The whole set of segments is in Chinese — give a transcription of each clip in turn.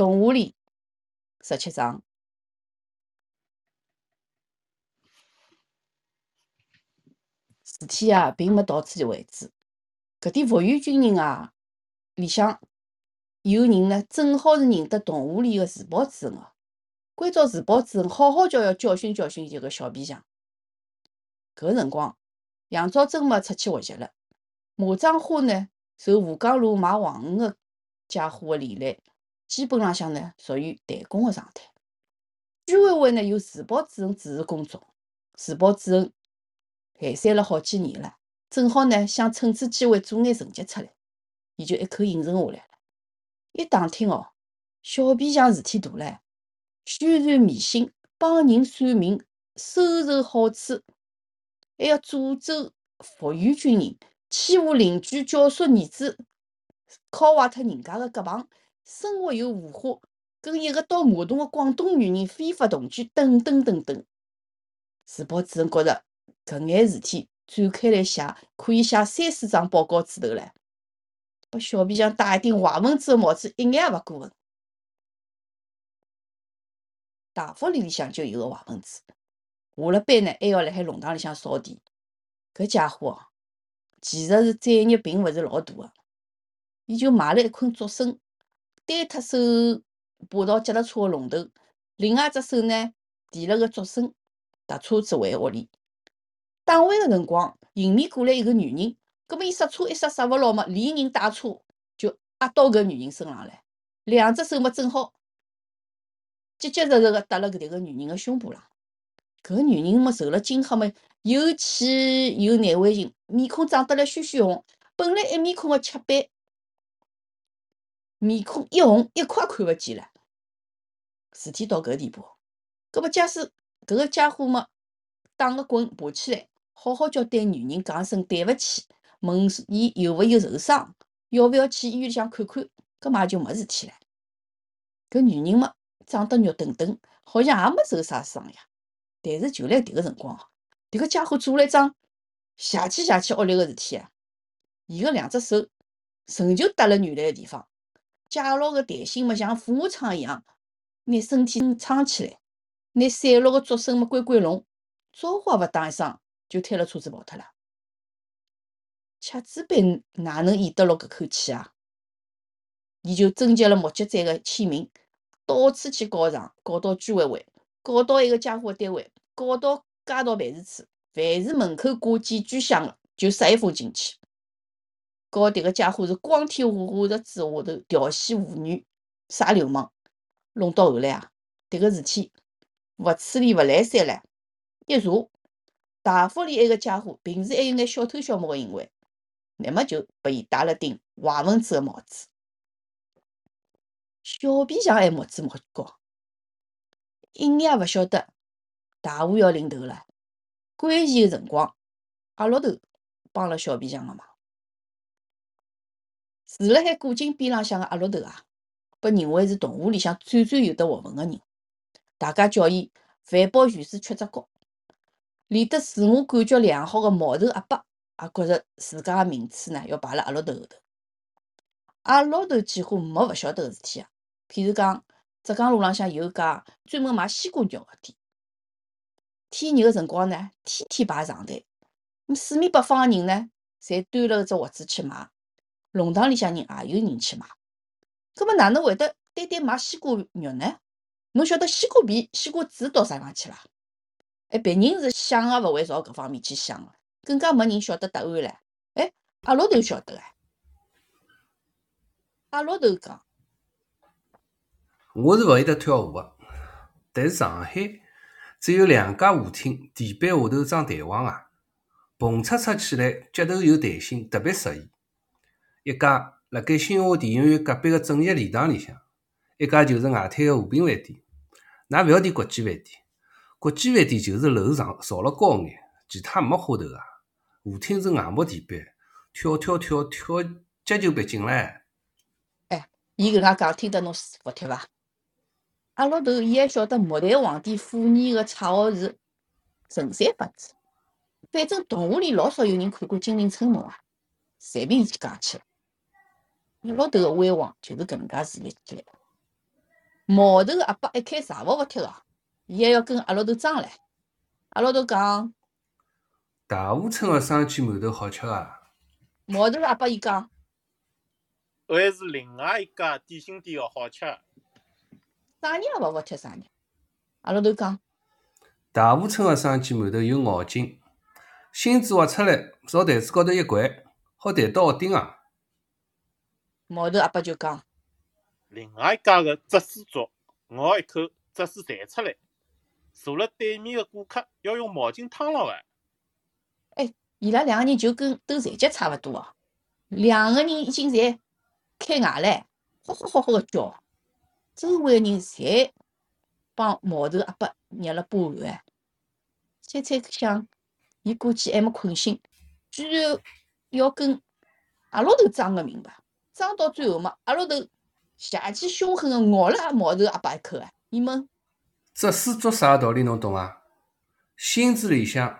动物里十七章。事体啊，并没到此为止。搿点复员军人啊，里向有人呢，正好是认得动物里个自保主任个。关照自保主任好好叫要教训教训伊个小皮匠。搿辰光，杨兆珍嘛出去学习了。马章花呢，受吴江路卖黄鱼个家伙个连累，基本浪向呢属于怠工个状态。居委会呢有自保主任主持工作，自保主任。闲散了好几年了，正好呢想趁此机会做眼成绩出来，伊就一口应承下来了。一打听哦，小皮匠事体大了，宣传迷信，帮人算命，收受好处，还要诅咒复员军人，欺负邻居，教唆儿子，敲坏脱人家个胳膊，生活有腐化，跟一个倒马桶个广东女人非法同居，等等等等。自保主任觉着。搿眼事体展开来写，可以写三四张报告纸头唻。拨小皮匠戴一顶坏蚊子个帽子，一眼也勿过分。大福里里向就有个坏蚊子，下了班呢，还要辣海弄堂里向扫地。搿家伙哦，其实是罪孽并勿是老大个，伊就买了一捆竹笋，单脱手爬到脚踏车个龙头，另外一只手呢提了个竹笋，踏车子回屋里。打完个辰光，迎面过来一个女人，葛末伊刹车一刹刹勿牢嘛，连人带车就压到搿女人身上来，两只手嘛正好结结实实个搭辣搿迭个女人个胸部上。搿女人嘛受了惊吓嘛，又气又难为情，面孔涨得来血血红，本来一面孔个漆板，面孔一红一块看勿见了。事体到搿地步，葛末假使搿个家伙嘛打个滚爬起来。好好叫对女人讲声对勿起，问伊有勿有受伤，要勿要去医院里向看看，搿嘛就没事体了。搿女人嘛长得肉墩墩，好像也没受啥伤呀。但是就辣迭个辰光，迭个家伙做了一桩邪气邪气恶劣个事体啊！伊个两只手仍旧搭辣原来个地方，借牢个弹性嘛像俯卧撑一样，拿身体撑起来，拿散落个竹笋嘛关关拢，招呼也勿打一声。就推了车子跑脱了，掐子辈哪能咽得牢搿口气啊？伊就征集了目击者个签名，到处去告状，告到居委会，告到一个家伙单位，告到街道办事处，凡是门口挂检举箱个，就塞一封进去，告迭个家伙是光天化日之下头调戏妇女，耍流氓。弄到后来啊，迭个事体勿处理勿来三了，一查。大福里埃个家伙平时还有眼小偷小摸个行为，乃末就拨伊戴了顶坏分子个帽子。小皮匠还目子目高，一眼也勿晓得大户要临头了。关键个辰光，阿老头帮了小皮匠个忙。住辣海古井边浪向个阿老头啊，被认为是动物里向最最有得学问个人，大家叫伊饭饱全是缺只角。连得自我感觉良好的毛头阿伯也觉着自家个名次呢要排辣阿老头后头。阿老头几乎没勿晓得个事体啊。譬如讲，浙江路浪向有家专门卖西瓜肉个店，天热个辰光呢，天天排长队。四面八方个人呢，侪端了只锅子去买。弄堂里向人也有人去买。葛末哪能会得单单买西瓜肉呢？侬晓得西瓜皮、西瓜籽到啥地方去啦？哎，别人是想也勿会朝搿方面去想个，更加没人晓得答案唻。哎，阿老头晓得哎。阿老头讲：“我是勿会得跳舞个，但是上海只有两家舞厅，地板下头装弹簧啊，蹦擦擦起来，脚头有弹性，特别适意。一家辣盖新华电影院隔壁个正业礼堂里向，一家就是外滩个和平饭店。㑚覅提国际饭店。”国际饭店就是楼上造了高眼，其他没花头啊。舞厅是硬木地板，跳跳跳跳，脚就别劲唻。哎，伊搿能介讲，听得侬服帖伐？阿老头，伊还晓得末代皇帝溥仪个绰号是神三八子。反正动画里老少有人看过《金陵春梦》啊，随便伊讲起。阿老头个威望就是搿能介树立起来。毛头阿伯一开茶服服帖个，伊还要跟阿老头争唻。阿老头讲，大湖村个生煎馒头好吃啊！毛头阿伯伊讲，还是另外一家点心店个好吃。啥人也勿服帖啥人。阿老头讲，大湖村个生煎馒头有咬劲，芯子挖出来，朝台子高头一掼，好抬到屋顶啊！毛头阿伯就讲，另外一家个芝士粥，咬一口，芝士弹出来，坐辣对面个顾客要用毛巾烫牢个。伊拉两个人就跟斗残疾差勿多哦。两个人已经在开外了，吼吼吼吼个叫，周围个人侪帮毛头阿伯捏了把汗哎。猜猜想，伊估计还没困醒，居然要跟阿老头争个明白，争到最后嘛，阿老头邪气凶狠个咬了阿毛头阿伯一口啊。伊问，这是做啥道理侬懂伐？芯子里向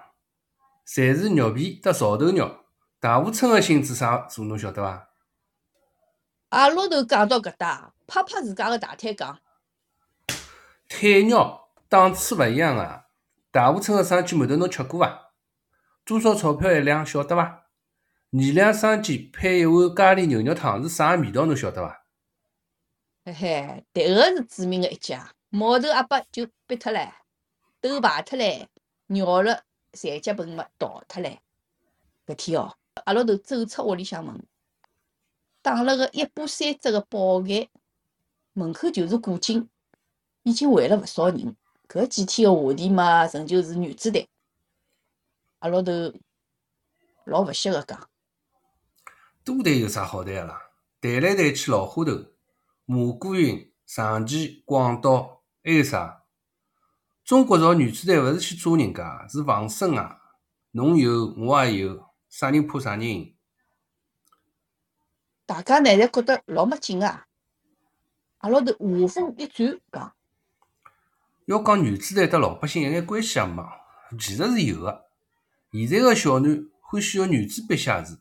侪是肉皮搭槽头肉，大湖村个芯子啥做侬晓得伐？阿老头讲到搿搭，拍拍自家个大腿讲，腿肉档次勿一样啊，大湖村个生煎馒头侬吃过伐？多少钞票一两晓得伐？二两生煎配一碗咖喱牛肉汤是啥味道侬晓得伐？嘿嘿，迭个是著名个一家。毛头阿伯就逼脱唻，头排脱唻，尿了残疾盆嘛倒脱唻。搿天哦，阿老头走出屋里向门，打了个一把三折个宝盖，门口就是古井，已经围了勿少人。搿几天个话题嘛，仍旧是女子队。阿老头老勿屑个讲，多谈有啥好谈个啦？谈来谈去老花头，蘑菇云、长崎、广岛，还有啥？中国造女子队勿是去抓人家，是防身啊！侬有，我也有，啥人怕啥人？大家呢侪觉得老没劲啊。阿老头话锋一转讲，要讲女子队搭老百姓有眼关系也没，其实是有的。现在个小囡欢喜用原子笔写字，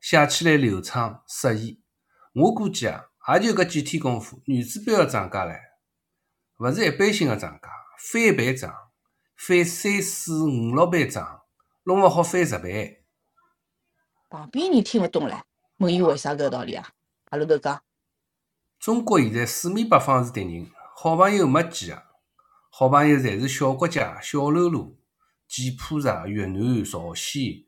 写起来流畅适意。我估计啊，也就搿几天功夫，原子标的涨价唻，勿是一般性的涨价，翻倍涨，翻三四五六倍涨，弄勿好翻十倍。旁边人听勿懂唻，问伊为啥搿个道理啊？阿拉头讲，中国现在四面八方是敌人，好朋友没几个，好朋友侪是小国家、小喽啰，柬埔寨、越南、朝鲜，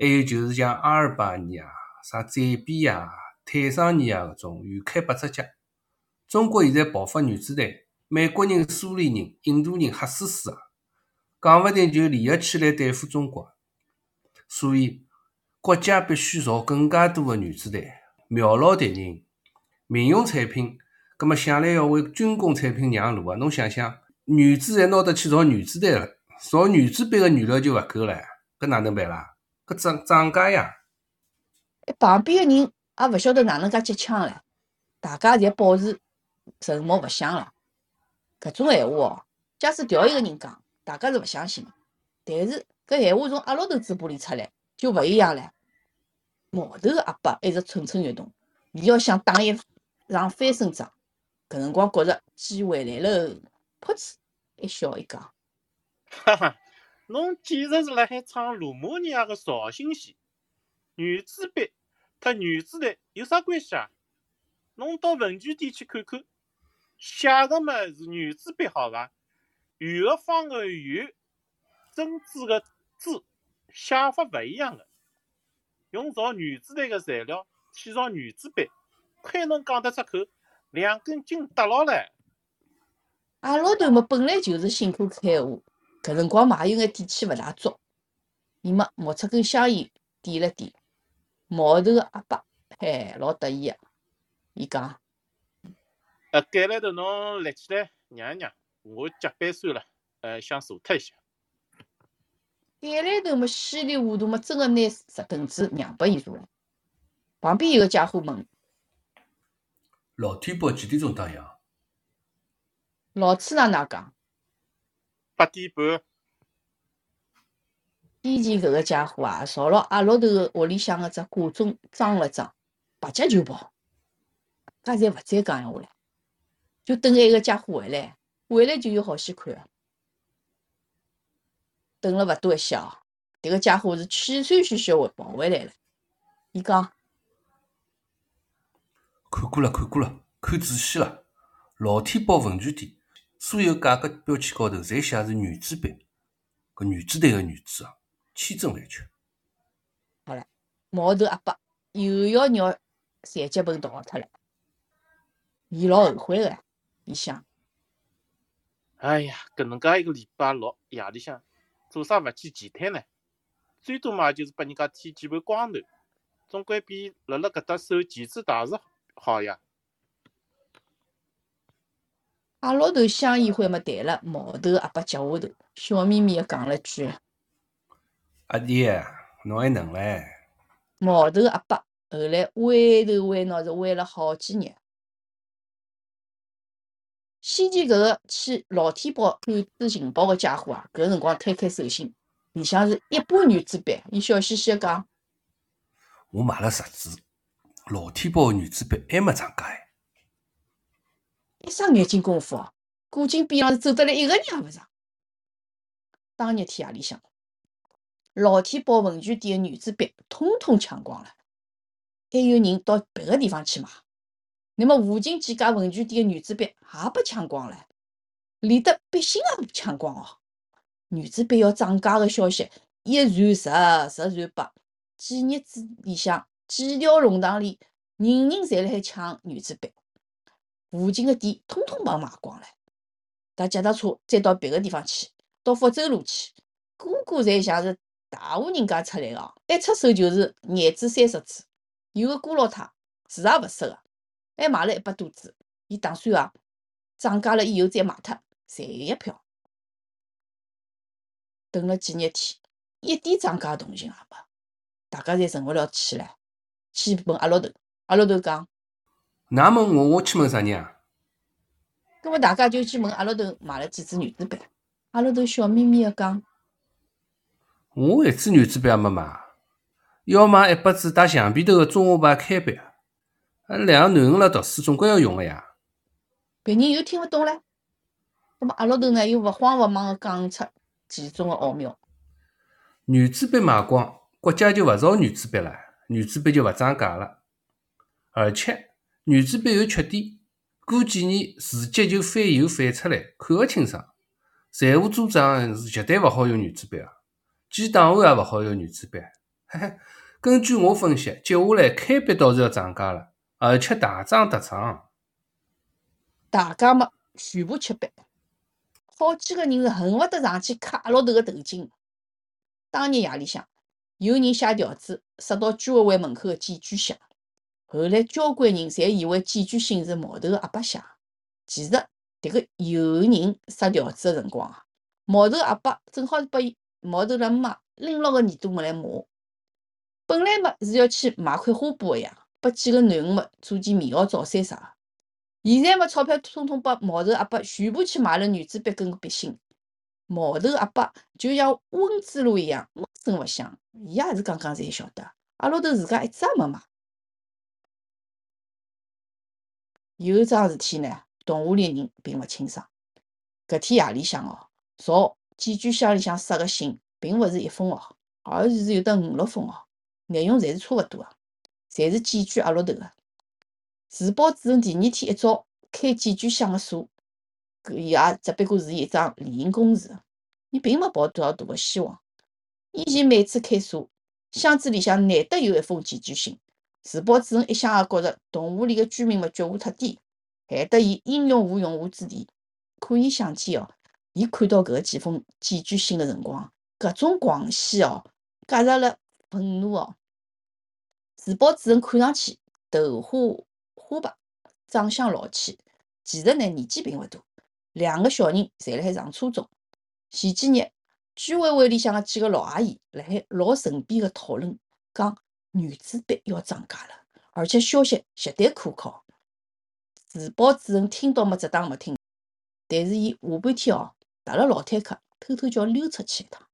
还有就是像阿尔巴尼亚、啥赞比亚、坦桑尼亚搿种远开八只脚。中国现在爆发原子弹，美国人、苏联人、印度人吓死死个，讲勿定就联合起来对付中国。所以国家必须造更加多个原子弹，瞄牢敌人。民用产品，葛末想来要为军工产品让路啊！侬想想，原子还拿得去造原子弹了，造原子弹个原料就勿够了，搿哪能办啦？搿涨涨价呀！哎，旁边个人也勿晓得哪能介接腔唻，大家侪保持沉默勿响了。搿种闲话哦，假使调一个人讲，大家是勿相信的。但是搿闲话从阿老头嘴巴里出来就勿一样唻。毛头个阿伯一直蠢蠢欲动，伊要想打一场翻身仗。搿辰光觉着机会来了，噗嗤一笑一讲，哈哈，侬简直是辣海唱罗马尼亚个绍兴戏。原子笔和原子弹有啥关系啊？侬到文具店去看看，写个么是原子笔好伐？圆个方个圆，珍珠个字，写法勿一样个。用造原子弹个材料去造原子笔，亏侬讲得出口，两根筋搭牢唻。阿老头么本来就是辛苦开话，搿辰光嘛也有眼底气勿大足，伊么摸出根香烟点了点。毛头个阿伯嘿老得意个，伊讲。呃，改来头侬立起来让一让，我脚板酸了，呃，想坐脱一下。改来头么稀里糊涂么真个拿石凳子让拨伊坐了。旁边有个家伙问，老天宝几点钟打烊？老次哪能讲？八点半，以前搿个家伙啊，朝牢阿老头个屋里向个只挂钟装了装，拔脚就跑，大家侪勿再讲闲话了，就等埃个家伙回来，回来就有好戏看。等了勿多一歇哦，迭个家伙是气喘吁吁回跑回来了。伊讲。看过了，看过了，看仔细了。老天保文具店所有价格标签高头侪写是女子版，搿女子队个女子啊，千真万确。好了，毛头阿伯又要让残疾本逃脱了，伊老后悔个，伊想。哎呀，搿能介一个礼拜六夜里向，做啥勿去前滩呢？最多嘛就是拨人家剃几盘光头，总归比辣辣搿搭受钳子大事好呀！阿老头香烟灰没弹了，毛头阿伯脚下头，笑眯眯的讲了句：“阿弟，侬还能唻？”毛头阿伯后来歪头歪脑是歪了好几日。先前搿个去老天宝赶子情报个家伙啊，搿辰光摊开手心，里向是一把原子笔，伊笑嘻嘻的讲：“我买了十支。”老天宝个原子笔还没涨价哎！一双眼睛功夫，古今边浪是走得来一个人也勿上。当日天夜里向，老天宝文具店个原子笔通通抢光了，还有人到别个地方去买。那么附近几家文具店个原子笔也被抢光了，连得笔芯也抢光哦。原子笔要涨价个消息一传十，十传百，几日之里向。几条弄堂里，人人侪辣海抢原子笔，附近个店通通被卖光了。踏脚踏车再到别个地方去，到福州路去，个个侪像是大户人家出来个，一出手就是廿支三十支。有个姑老太字也勿识个，还买了一百多支。伊打算啊，涨价了以后再卖脱，赚一票。等了几日天，一点涨价动静也没，大家侪沉勿了气唻。去问阿老头，阿老头讲：“㑚问我，我去问啥人啊？”搿么大家就去问阿老头买了几支原子笔。阿老头笑眯眯的讲：“我一支原子笔也没买，要买一百支带橡皮头的中华牌铅笔。啊，两个囡恩辣读书，总归要用个呀。”别人又听勿懂唻。搿么阿老头呢，又勿慌勿忙的讲出其中的奥妙。原子笔卖光，国家就勿造原子笔了。原子笔就勿涨价了，而且原子笔有缺点，过几年字迹就反油反出来，看勿清爽。财务组长是绝对勿好用原子笔啊，建档案也勿好用原子笔。嘿 嘿，根据我分析，接下来开笔倒是要涨价了，而且大涨特涨。大家嘛，全部吃笔，好几个人是恨勿得上去磕阿老头个头颈。当日夜里向。有人写条子塞到居委会门口的检举箱，后来交关人侪以为检举信是毛头阿伯写，其实迭个有人塞条子的辰光啊，毛头阿伯正好是拨伊毛头拉妈拎牢个耳朵么来骂，本来嘛是要去买块花布个呀，拨几个囡恩们做件棉袄罩衫啥，现在嘛钞票通通拨毛头阿伯全部去买了原子笔跟笔芯。毛头阿伯就像温子路一样，闷声勿响。伊也是刚刚才晓得，阿老头自家一只也没买。有一桩事体呢，同屋里人并勿清爽。搿天夜里向哦，朝寄居箱里向塞个信，并勿是一封哦，而是有得五六封哦，内容侪是差勿多个，侪是寄居阿老头个。自保主任第二天一早开寄居箱个锁。搿伊也只不过是一桩例行公事，伊并没抱多少大个希望。以前每次开锁，箱子里向难得有一封寄居信，自保主任一向也觉着动物里个居民们觉悟太低，害得伊英勇无用武之地。可以想见哦，伊看到搿几封检举信个辰光，搿种狂喜哦，夹杂了愤怒哦。自保主任看上去头花花白，长相老气，其实呢年纪并勿大。两个小人侪辣海上初中。前几日，居委会里向个几个老阿姨辣海老神秘个讨论，讲原子笔要涨价了，而且消息绝对可靠。自报主任听到没只当没听，但是伊下半天哦，踏了老坦克，偷偷叫溜出去一趟。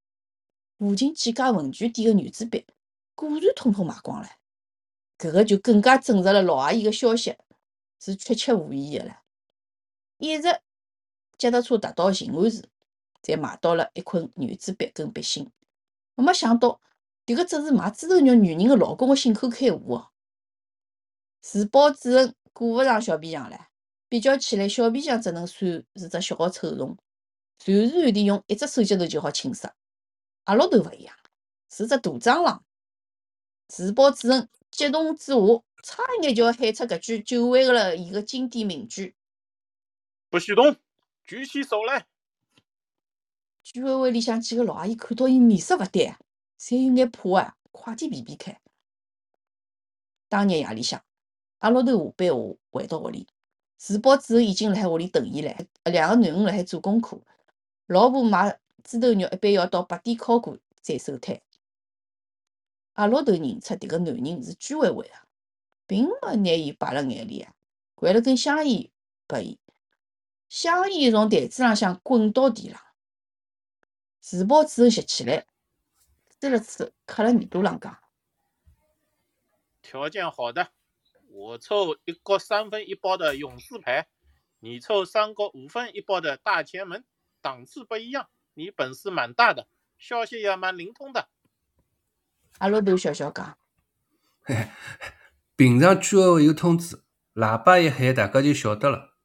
附近几家文具店个原子笔果然通通卖光了，搿个就更加证实了老阿姨个消息是确切无疑个了。一直脚踏车踏到静安寺，才买到了一捆原子笔跟笔芯。没想到，迭个只是买猪头肉女人的老公的信口开河哦。自保主任顾勿上小皮匠了，比较起来，小皮匠只能算是只小臭虫，随时随地用一只手指头就好清杀。阿老头勿一样，是只大蟑螂。自保主任激动之下，差一眼就要喊出搿句久违了伊个经典名句：“不许动，举起手来！”居委会里向几个老阿姨看到伊面色勿对，侪有眼怕啊，快点避避开。当日夜里向。阿老头下班后回到屋里，自保之后已经辣海屋里等伊了。两个囡恩辣海做功课，老婆买猪头肉一般要到八点敲过再收摊。阿老头认出迭个男人是居委会个，并没拿伊摆辣眼里啊，掼了根香烟拨伊，香烟从台子浪向滚到地浪。自保主任吸起来，吹了吹，刻辣耳朵浪讲：“条件好的。”我抽一个三分一包的勇士牌，你抽三个五分一包的大前门，档次不一样，你本事蛮大的，消息也蛮灵通的。阿拉头笑笑讲：“ 平常居委会有通知，喇叭一喊，大家就晓得了。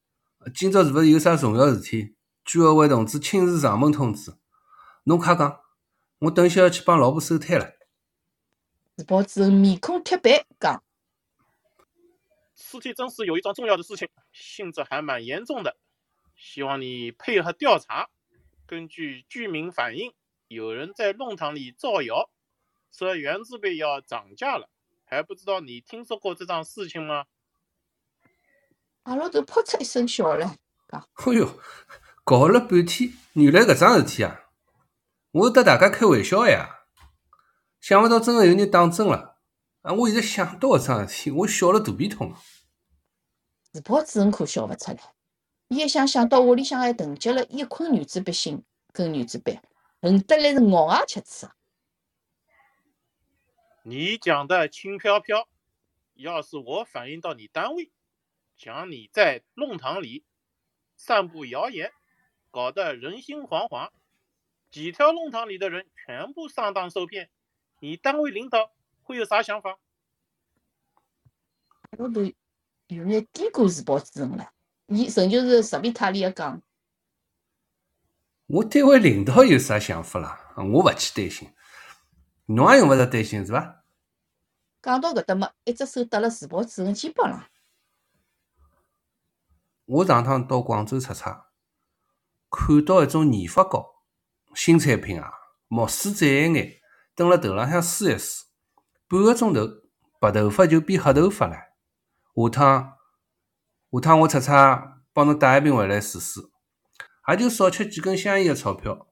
今朝是勿是有啥重要事体？居委会同志亲自上门通知，侬快讲，我等一歇要去帮老婆收摊了。”自保主任面孔铁白讲。尸体真是有一桩重要的事情，性质还蛮严重的，希望你配合调查。根据居民反映，有人在弄堂里造谣，说原子笔要涨价了，还不知道你听说过这桩事情吗？阿拉头扑哧一声笑了，讲：“哎哟，搞了半天，原来搿桩事体啊！我是搭大家开玩笑呀，想勿到真个有人当真了。啊，我现在想到搿桩事体，我笑了肚皮痛。”自保主任可笑勿出来，伊一想想到屋里向还囤积了一捆原子笔芯跟原子笔，恨得来是咬牙切齿啊！你讲的轻飘飘，要是我反映到你单位，讲你在弄堂里散布谣言，搞得人心惶惶，几条弄堂里的人全部上当受骗，你单位领导会有啥想法？我都。有眼低估自保主任了，伊仍旧是十里太里个讲。我单位领导有啥想法啦？我勿去担心，侬也用勿着担心是伐？讲到搿搭么，一只手搭辣自保主任肩膀上。我上趟到广州出差，看到一种研发膏，新产品啊，毛梳窄一眼，等辣头浪向试一试，半个钟头白头发就变黑头发了。下趟，下趟我出差帮侬带一瓶回来试试，也就少吃几根香烟的钞票，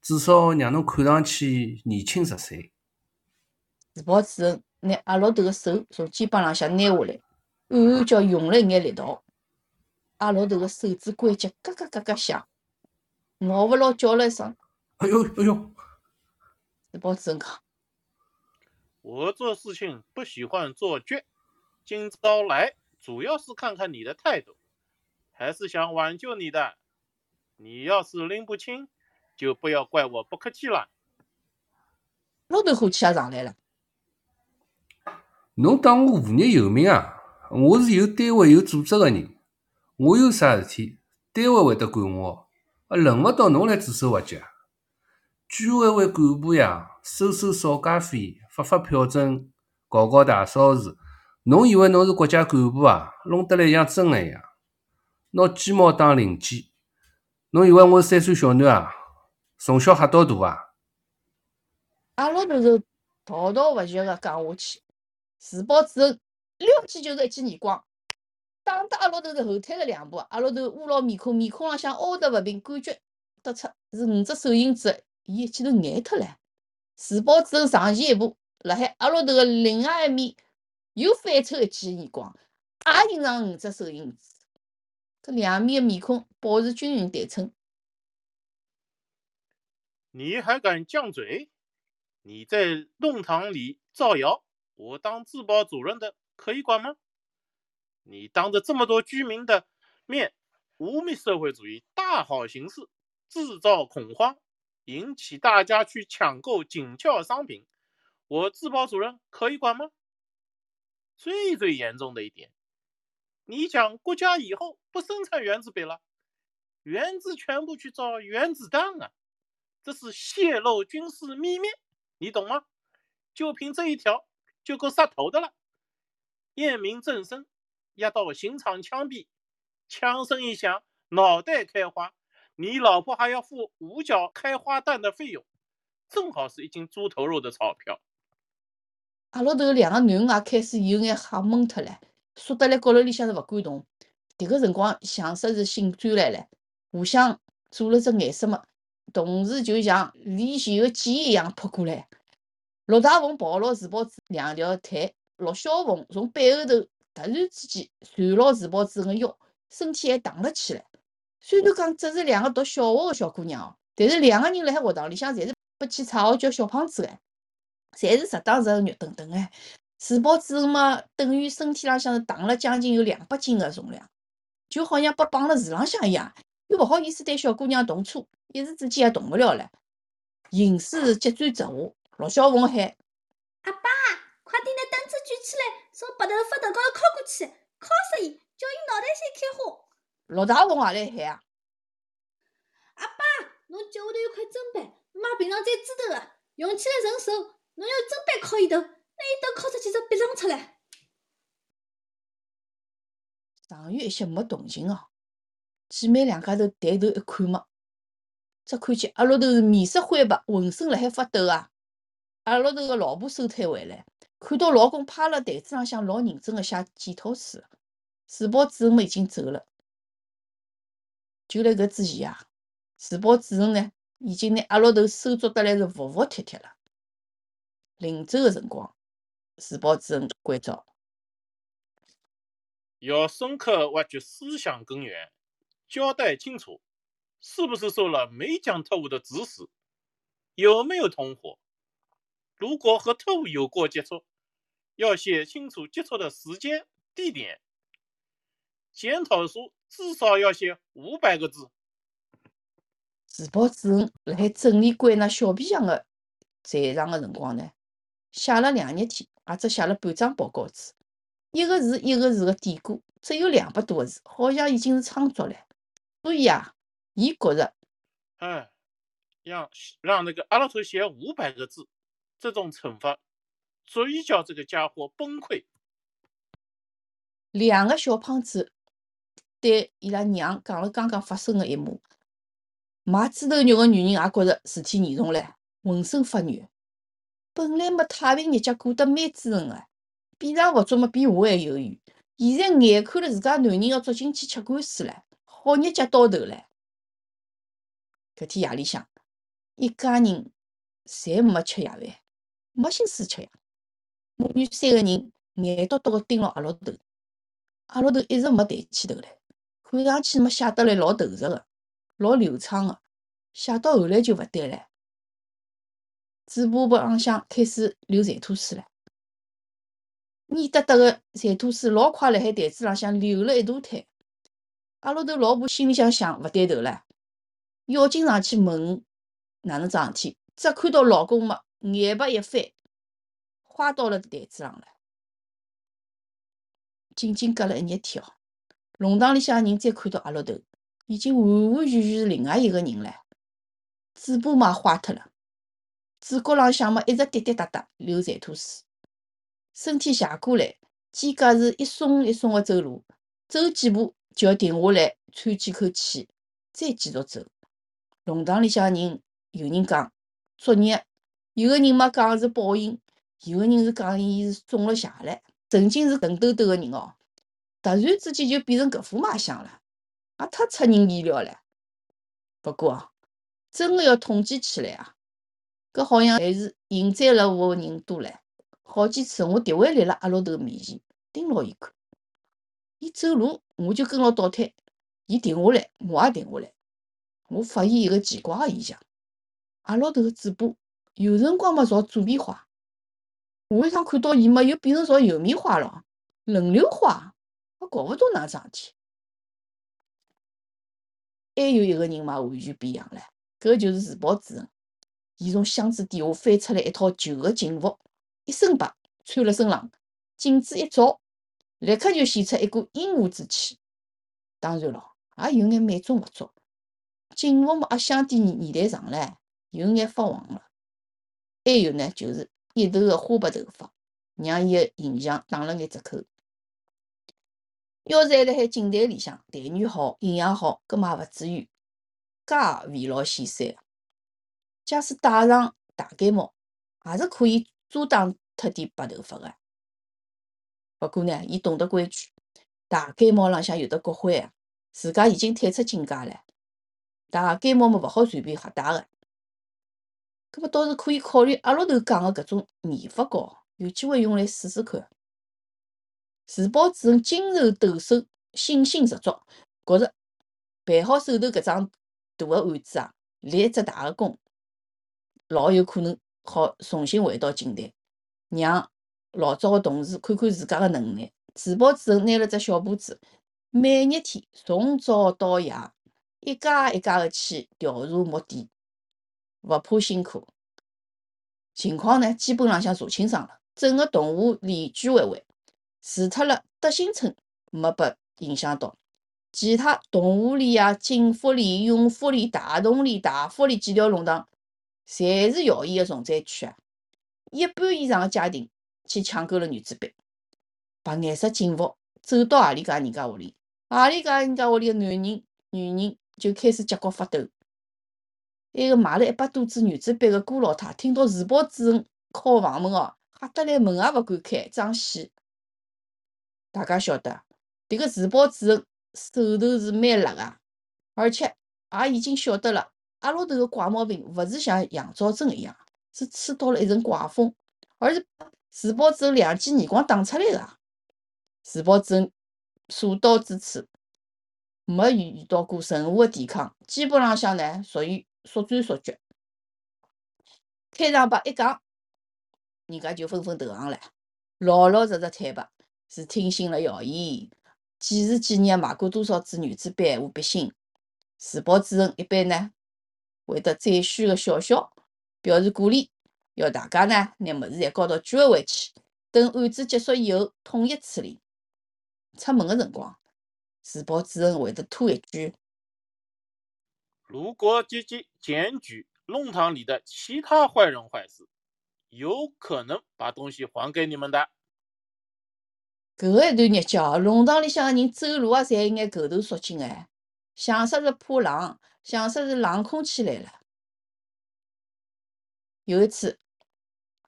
至少让侬看上去年轻十岁。自保主任拿阿老头的手从肩膀浪向拿下来，暗暗叫用了一眼力道，阿老头的手指关节咯咯咯咯响，咬勿牢叫了一声：“哎呦哎呦！”自保主任讲：“我做事情不喜欢做绝。”今朝来主要是看看你的态度，还是想挽救你的。你要是拎不清，就不要怪我不客气了。老头火气也上来了。侬当我无业游民啊？我是有单位有组织的人，我有啥事体，单位会得管我，啊，轮勿到侬来指手画脚。居委会干部呀，收收扫街费，发发票证，搞搞大扫除。侬以为侬是国家干部啊？弄得来像真的一样，拿鸡毛当令箭。侬以为我是三岁小囡啊？从小吓到大啊？阿老头是滔滔不绝的讲下去，自爆之后撩起就是一记耳光，打得阿老头是后退了两步。阿老头捂牢面孔，面孔浪向凹得勿平，感觉得出是五只手印子，伊一记头眼脱了。自保主任上前一步，辣海阿老头的另外一面。又反抽一记耳光，也印上五只手印子，这两面的面孔保持均匀对称。你还敢犟嘴？你在弄堂里造谣，我当自保主任的可以管吗？你当着这么多居民的面污蔑社会主义大好形势，制造恐慌，引起大家去抢购紧俏商品，我自保主任可以管吗？最最严重的一点，你讲国家以后不生产原子笔了，原子全部去造原子弹啊，这是泄露军事秘密，你懂吗？就凭这一条就够杀头的了。验明正身，压到刑场枪毙，枪声一响，脑袋开花，你老婆还要付五角开花蛋的费用，正好是一斤猪头肉的钞票。阿拉头两个囡恩也开始有眼吓懵脱唻，缩得辣角落里向是勿敢动。迭个辰光像说是醒转来了，互相做了只眼色嘛，同时就像离弦个箭一样扑过来。陆大凤抱牢自保子两条腿，陆小凤从背后头突然之间缠牢自保子个腰，身体还荡了起来。虽然讲只是两个读小学个小姑娘哦，但是两个人辣海学堂里向侪是被起绰号叫小胖子个。侪是实打实肉墩墩哎，自保子嘛，等于身体浪向是荡了将近有两百斤个重量，就好像被绑了树浪向一样，又勿好意思对小姑娘动粗，一时之间也动勿了了。形势急转直下，陆小凤喊：“阿爸，快点拿凳子举起来，从白头发头高头敲过去，敲死伊，叫伊脑袋先开花。”陆大凤也来喊啊：“阿爸，侬脚下头有块砧板，妈平常在指头个，用起来顺手。”侬用砧板敲伊头，拿伊头敲出几只鼻梁出来。上月一些没动静哦，姐妹两家头抬头一看嘛，只看见阿老头是面色灰白，浑身辣海发抖啊。阿老头个老婆收摊回来，看到老公趴辣台子浪向老认真个写检讨书，自保主任嘛已经走了。就辣搿之前啊，自保主任呢已经拿阿老头收捉得来是服服帖帖了。临走个辰光，自保主任关照：要深刻挖掘思想根源，交代清楚，是不是受了美蒋特务的指使，有没有同伙？如果和特务有过接触，要写清楚接触的时间、地点。检讨书至少要写五百个字。自保主任辣海整理归纳小皮箱个在场的辰光呢？写了两日天，也只写了半张报告纸，一个字一个字的点过，只有两百多个字，好像已经是仓促了。所以啊，伊觉着，哎，让让那个阿拉头写五百个字，这种惩罚足以叫这个家伙崩溃。两个小胖子对伊拉娘讲了刚刚发生的一幕，卖猪头肉的女人也觉着事体严重了，浑身发软。本来么太平日脚过得蛮滋润个，比上勿足么比下还有余。现在眼看了自家男人要捉进去吃官司了，好日脚到头了。搿天夜里向，一家人侪没吃夜饭，没心思吃呀。母女三个人眼笃笃个盯牢阿老头，阿老头一直没抬起头来，看上去么写得来老投入个，老流畅个，写到后来就勿对了。嘴巴巴浪向开始流馋吐水了，黏哒哒个馋吐水老快辣海台子浪向流了一大滩。阿拉头老婆心里向想，勿对头了，要紧上去问哪能桩事体，只看到老公嘛，眼巴一翻，花到了台子上了。仅仅隔了一日天哦，弄堂里向人再看到阿拉头，已经完完全全是另外一个人了，嘴巴嘛坏脱了。嘴角浪向么一直滴滴答答流馋吐水，身体斜过来，肩胛是一松一松的走路，走几步就要停下来喘几口气，再继续走。弄堂里向人有人讲作孽，有个人嘛讲是报应，有个人是讲伊是中了邪了。曾经是笨兜兜个人哦，突然之间就变成搿副卖相了，也太出人意料了。不过，真的要统计起来啊！搿好像还是幸灾乐祸个人多唻。好几次我迭位立辣阿老头面前，盯牢伊看，伊走路我就跟牢倒退，伊停下来我也停下来。我发现一个奇怪个现象：阿老头个嘴巴有辰光嘛朝左边花，下一趟看到伊嘛又变成朝右面花了，轮流花，我搞勿懂哪桩事体。还有一个人嘛，完全变样了，搿就是自保主任。伊从箱子底下翻出来一套旧个警服，一身白，穿辣身浪，镜子一照，立刻就显出一股英武之气。当然咯，也有眼美中勿足，警服嘛也相对年年代长唻，有眼发黄了。还有呢，就是一头个花白头发，让伊个形象打了眼折扣。要是还辣海警队里向待遇好、营养好，搿么也勿至于介未老先衰。假使戴上大盖帽，也是可以遮挡脱点白头发个。不过呢，伊懂得规矩，大盖帽浪向有得国徽啊，自家已经退出警界了。大盖帽么勿好随便瞎戴个。搿么倒是可以考虑阿拉头讲个搿种染发膏，有机会用来试试看。自保主任精神抖擞，信心十足，觉着办好手头搿桩大个案子啊，立一只大个功，老有可能好重新回到警队，让老早个同事看看自家个能耐。自保主任拿了只小簿子，每日天从早到夜，一家一家个去调查摸底，勿怕辛苦。情况呢，基本浪向查清爽了，整个动物里居委会。除脱了德兴村没被影响到，其他动物里啊、锦福里、永福里、大同里、大福里几条弄堂，侪是谣言个重灾区啊！一半以上个家庭去抢购了原子笔，白颜色警服走到何里家人家屋里，何里家人家屋里个男人、女人就开始结棍发抖。埃个买了一百多支原子笔个郭老太，听到自保主任敲房门哦，吓得来门也勿敢开，装死。大家晓得，迭个自保主任手头是蛮辣个，而且也已经晓得了，阿拉头个怪毛病勿是像杨兆珍一样，是吹到了一阵怪风，而是自保主任两记耳光打出来个。自保主任所到之处，没遇到过任何个抵抗，基本浪向呢属于速战速决。开场白一讲，人家就纷纷投降了，老老实实坦白。是听信了谣言，几时几日买过多少支原子笔和笔芯？自保主任一般呢会得再续个笑笑，表示鼓励，要大家呢拿物事侪交到居委会去，等案子结束以后统一处理。出门个辰光，自保主任会得吐一句：“如果积极检举弄堂里的其他坏人坏事，有可能把东西还给你们的。”搿个一段日脚，弄堂里向个人走路啊，侪有眼狗头缩紧哎，像说是怕冷，像说是冷空气来了。有一次，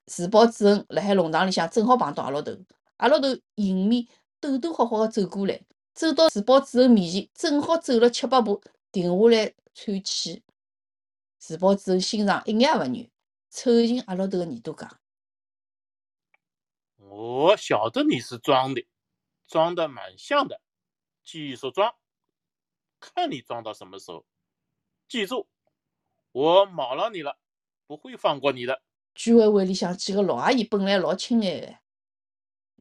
自保主任辣海弄堂里向正好碰到阿老头，阿老头迎面抖抖霍霍个走过来，走到自保主任面前，正好走了七八步，停下来喘气。自保主任心上一眼也勿软，凑近阿老头个耳朵讲。我晓得你是装的，装的蛮像的，技术装，看你装到什么时候。记住，我毛了你了，不会放过你的。居委会里向几个老阿姨本来老亲爱的，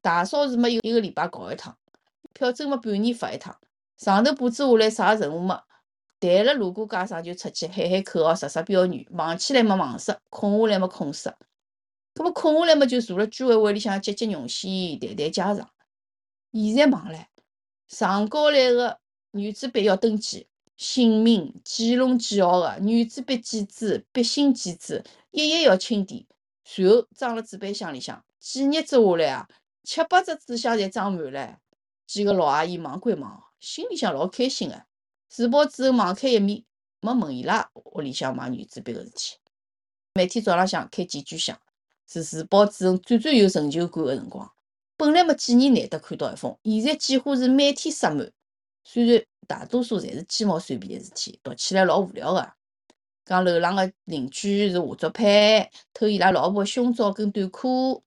大扫除么一一个礼拜搞一趟，票证么半年发一趟，上头布置下来啥任务么，谈了路过街上就出去喊喊口号，杀杀标语，忙起来么忙死，空下来么空死。搿么空下来么就坐辣居委会里向接接绒线，谈谈家常。现在忙唻，上交来个原子笔要登记，姓名、几笼几号个，原子笔几支，笔芯几支，一页要清点，然后装辣纸板箱里向。几日子下来啊，七八只纸箱侪装满了。几个老阿姨忙归忙，心里向老开心个。自保主任网开一面，没问伊拉屋里向买原子笔个事体。每天早浪向开几句响。是自保主任最最有成就感个辰光。本来么几年难得看到一封，现在几乎是每天塞满。虽然大多数侪是鸡毛蒜皮个事体，读起来老无聊个。讲楼浪个邻居是下作派，偷伊拉老婆胸罩跟短裤。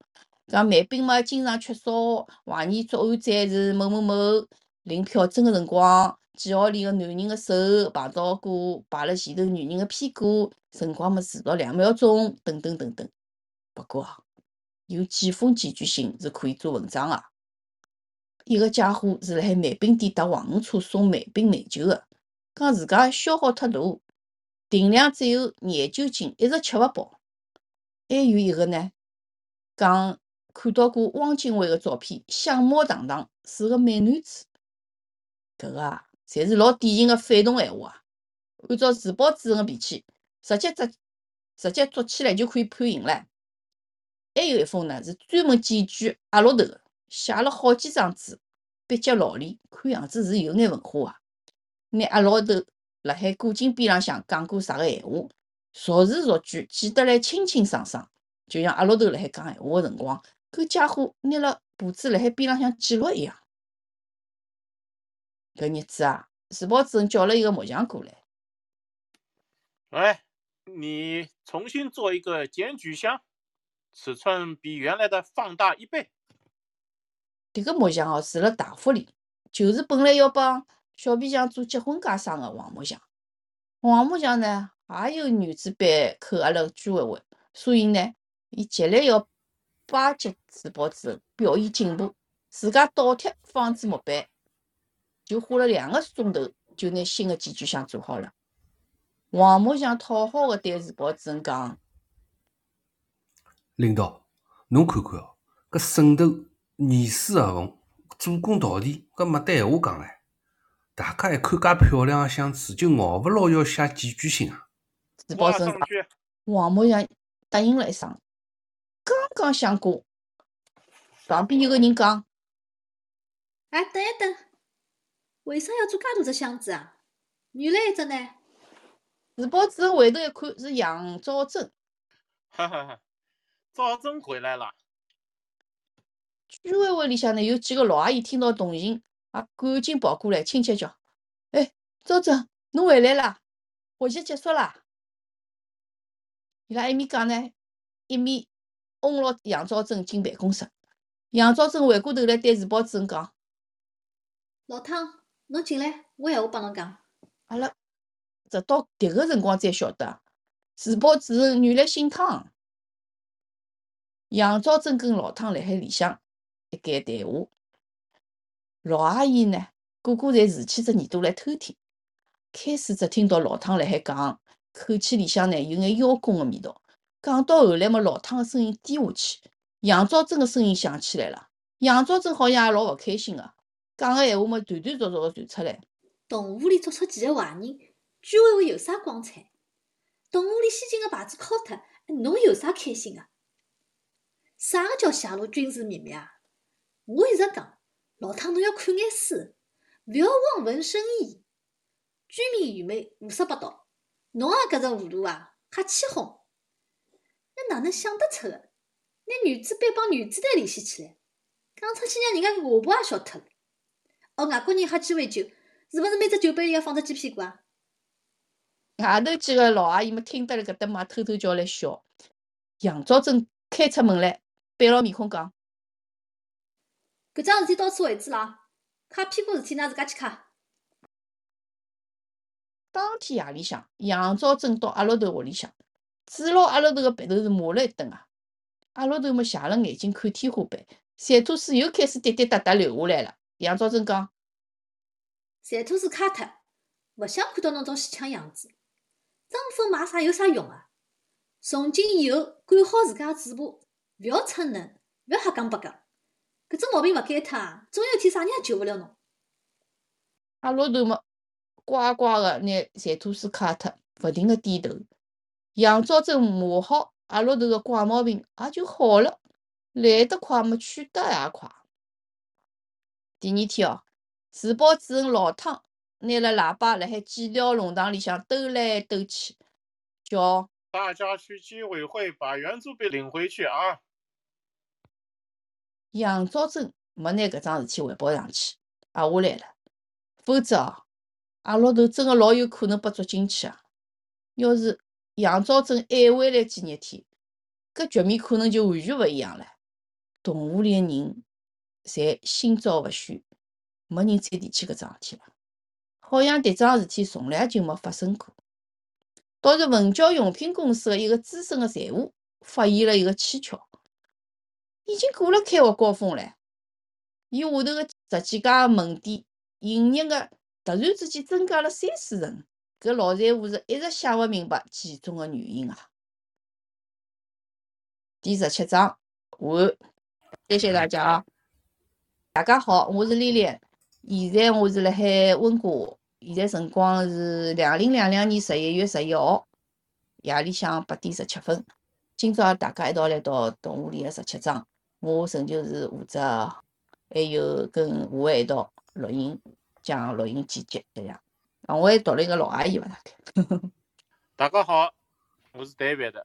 讲慢兵嘛经常缺少，怀疑作案者是某某某。领票证个辰光，几号里个男人个手碰到过摆辣前头女人个屁股，辰光么迟到两秒钟，等等等等。不过，有几封检举信是可以做文章个。一个家伙是辣海慢饼店搭黄鱼车送慢饼美酒个，讲自家消耗太大，定量只有廿九斤，一直吃勿饱。还有一个呢，讲看到过汪精卫个照片，相貌堂堂，是个美男子。搿个啊，侪是老典型个反动闲话啊！按照自保主任个脾气，直接直直接捉起来就可以判刑唻。还有一封呢，是专门检举阿罗头，写了好几张纸，笔迹老练，看样子是有眼文化啊。拿阿老头辣海古井边浪向讲过啥个闲话，逐字逐句记得来清清爽爽。就像阿罗头辣海讲闲话个辰光，搿家伙拿了簿子辣海边浪向记录一样。搿日子啊，自保主任叫了一个木匠过来，哎，你重新做一个检举箱，尺寸比原来的放大一倍。迭个木匠哦住辣大福里，就是本来要帮小皮匠做结婚嫁妆个黄木匠。黄木匠呢，也有女子班口阿拉居委会，所以呢，伊极力要巴结自保主任，表现进步，自家倒贴放置木板，就花了两个钟头就拿新个检举箱做好了。黄木匠讨好个对自保主任讲。领导，侬看看哦，搿渗透、严丝合缝、做工到底，搿没得闲话讲唻。大家一看介漂亮个箱子，就熬勿牢要写检举信啊。自保主任讲，马上去。黄木匠答应了一声，刚刚想过，旁边有个人讲。哎，等一等，为啥要做介大只箱子啊？原来一只呢？自保主任回头一看，是杨兆珍。哈哈哈，赵真回来了。居委会里向呢，有几个老阿姨听到动静，也赶紧跑过来，亲切叫：“哎，赵珍，侬回来啦？学习结束啦？”伊拉一面讲呢，一面拥牢杨兆珍进办公室。杨兆珍回过头来对自保主任讲：“老汤，侬进来，我闲话帮侬讲。阿拉直到迭个辰光才晓得，自保主任原来姓汤。”杨兆珍跟老汤辣海里向一间谈话，老阿姨呢，个个侪竖起只耳朵来偷听。开始只听到老汤辣海讲，口气里向呢有眼邀功个味道。讲到后来么，老汤个声音低下去，杨兆珍个声音响起来了。杨兆珍好像也老勿开心个，讲个闲话么断断续续个传出来。动物里捉出几个坏人，居委会有啥光彩？动物里先进个牌子敲脱，侬有啥开心个？啥个叫泄露军事秘密啊？我一直讲，老汤侬要看眼书，勿要望文生义。居民愚昧，胡说八道。侬也搿只糊涂啊，瞎起哄。那哪能想得出个？拿女子弹帮女子弹联系起来，讲出去让人家下巴也笑脱了。哦，外国人喝鸡尾酒，是勿是每只酒杯里要放只鸡屁股啊？外头几个老阿姨们听得辣搿搭嘛，偷偷叫来笑。杨兆珍开出门来，板牢面孔讲：“搿桩事体到此为止了，揩屁股事体㑚自家去揩。”当天夜里向，杨兆正到阿老头屋里向，指牢阿老头个鼻头是骂了一顿啊。阿老头么斜了眼睛看天花板，馋吐水又开始滴滴答答流下来了。杨兆正讲：“馋吐水揩脱，勿想看到侬种死腔样子。争分买啥有啥用啊？从今以后管好自家嘴巴，勿要逞能，勿要瞎讲八讲。搿只毛病勿改脱啊，总有一天啥人也救勿了侬。阿老头么乖乖个拿馋吐水揩脱，勿停个点头。杨兆珍骂好阿老头个怪毛病，也就好了。来得快么，去得也快。第二天哦，自保主任老汤拿了喇叭辣海几条弄堂里向兜来兜去，叫大家去居委会把圆珠笔领回去啊！杨兆珍没拿搿桩事体汇报上去，压下来了。否则哦，阿老头真个老有可能被捉进去啊！要是杨兆珍晚回来几日天，搿局面可能就完全勿一样了。动物里个人侪心照勿宣，没人再提起搿桩事体了。好像迭桩事体从来就没发生过。倒是文教用品公司个一个资深个财务发现了一个蹊跷。已经过了开学高峰了，伊下头个十几家门店营业个突然之间增加了三四成，搿老财户是一直想勿明白其中个原因啊。第十七章。完，谢谢大家。啊！大家好，我是丽丽，现在我是辣海温哥华，现在辰光是两零两两年十一月十一号。夜里向八点十七分。今朝大家一道来到动物里个十七章，我仍旧是负责，还有跟吴伟一道录音，讲录音剪辑这样。啊，我还读了一个老阿姨伐？大概。大家好，我是 David，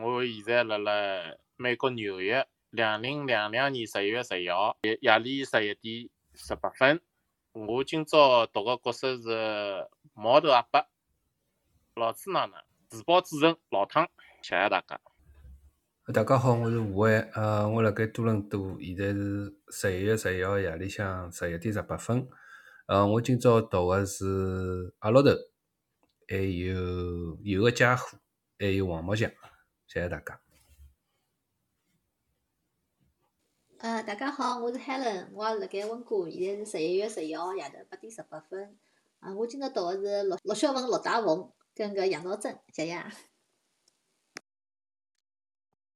我现在辣辣美国纽约。两零两两年十一月十一号夜夜里十一点十八分，我今朝读个角色是毛头阿伯，老子奶奶，自报自称老汤，谢谢大家。大家好，我是吴伟，呃，我辣盖多伦多，现在是十一月十一号夜里向十一点十八分，呃，我今朝读个是阿老头，还有有个家伙，还有王木强，谢谢大家。呃，大家好，我是 Helen，我辣盖温哥，现在是十一月十一号夜头八点十八分。啊，我今朝读个是陆陆小凤、陆大凤跟个杨兆珍，谢谢。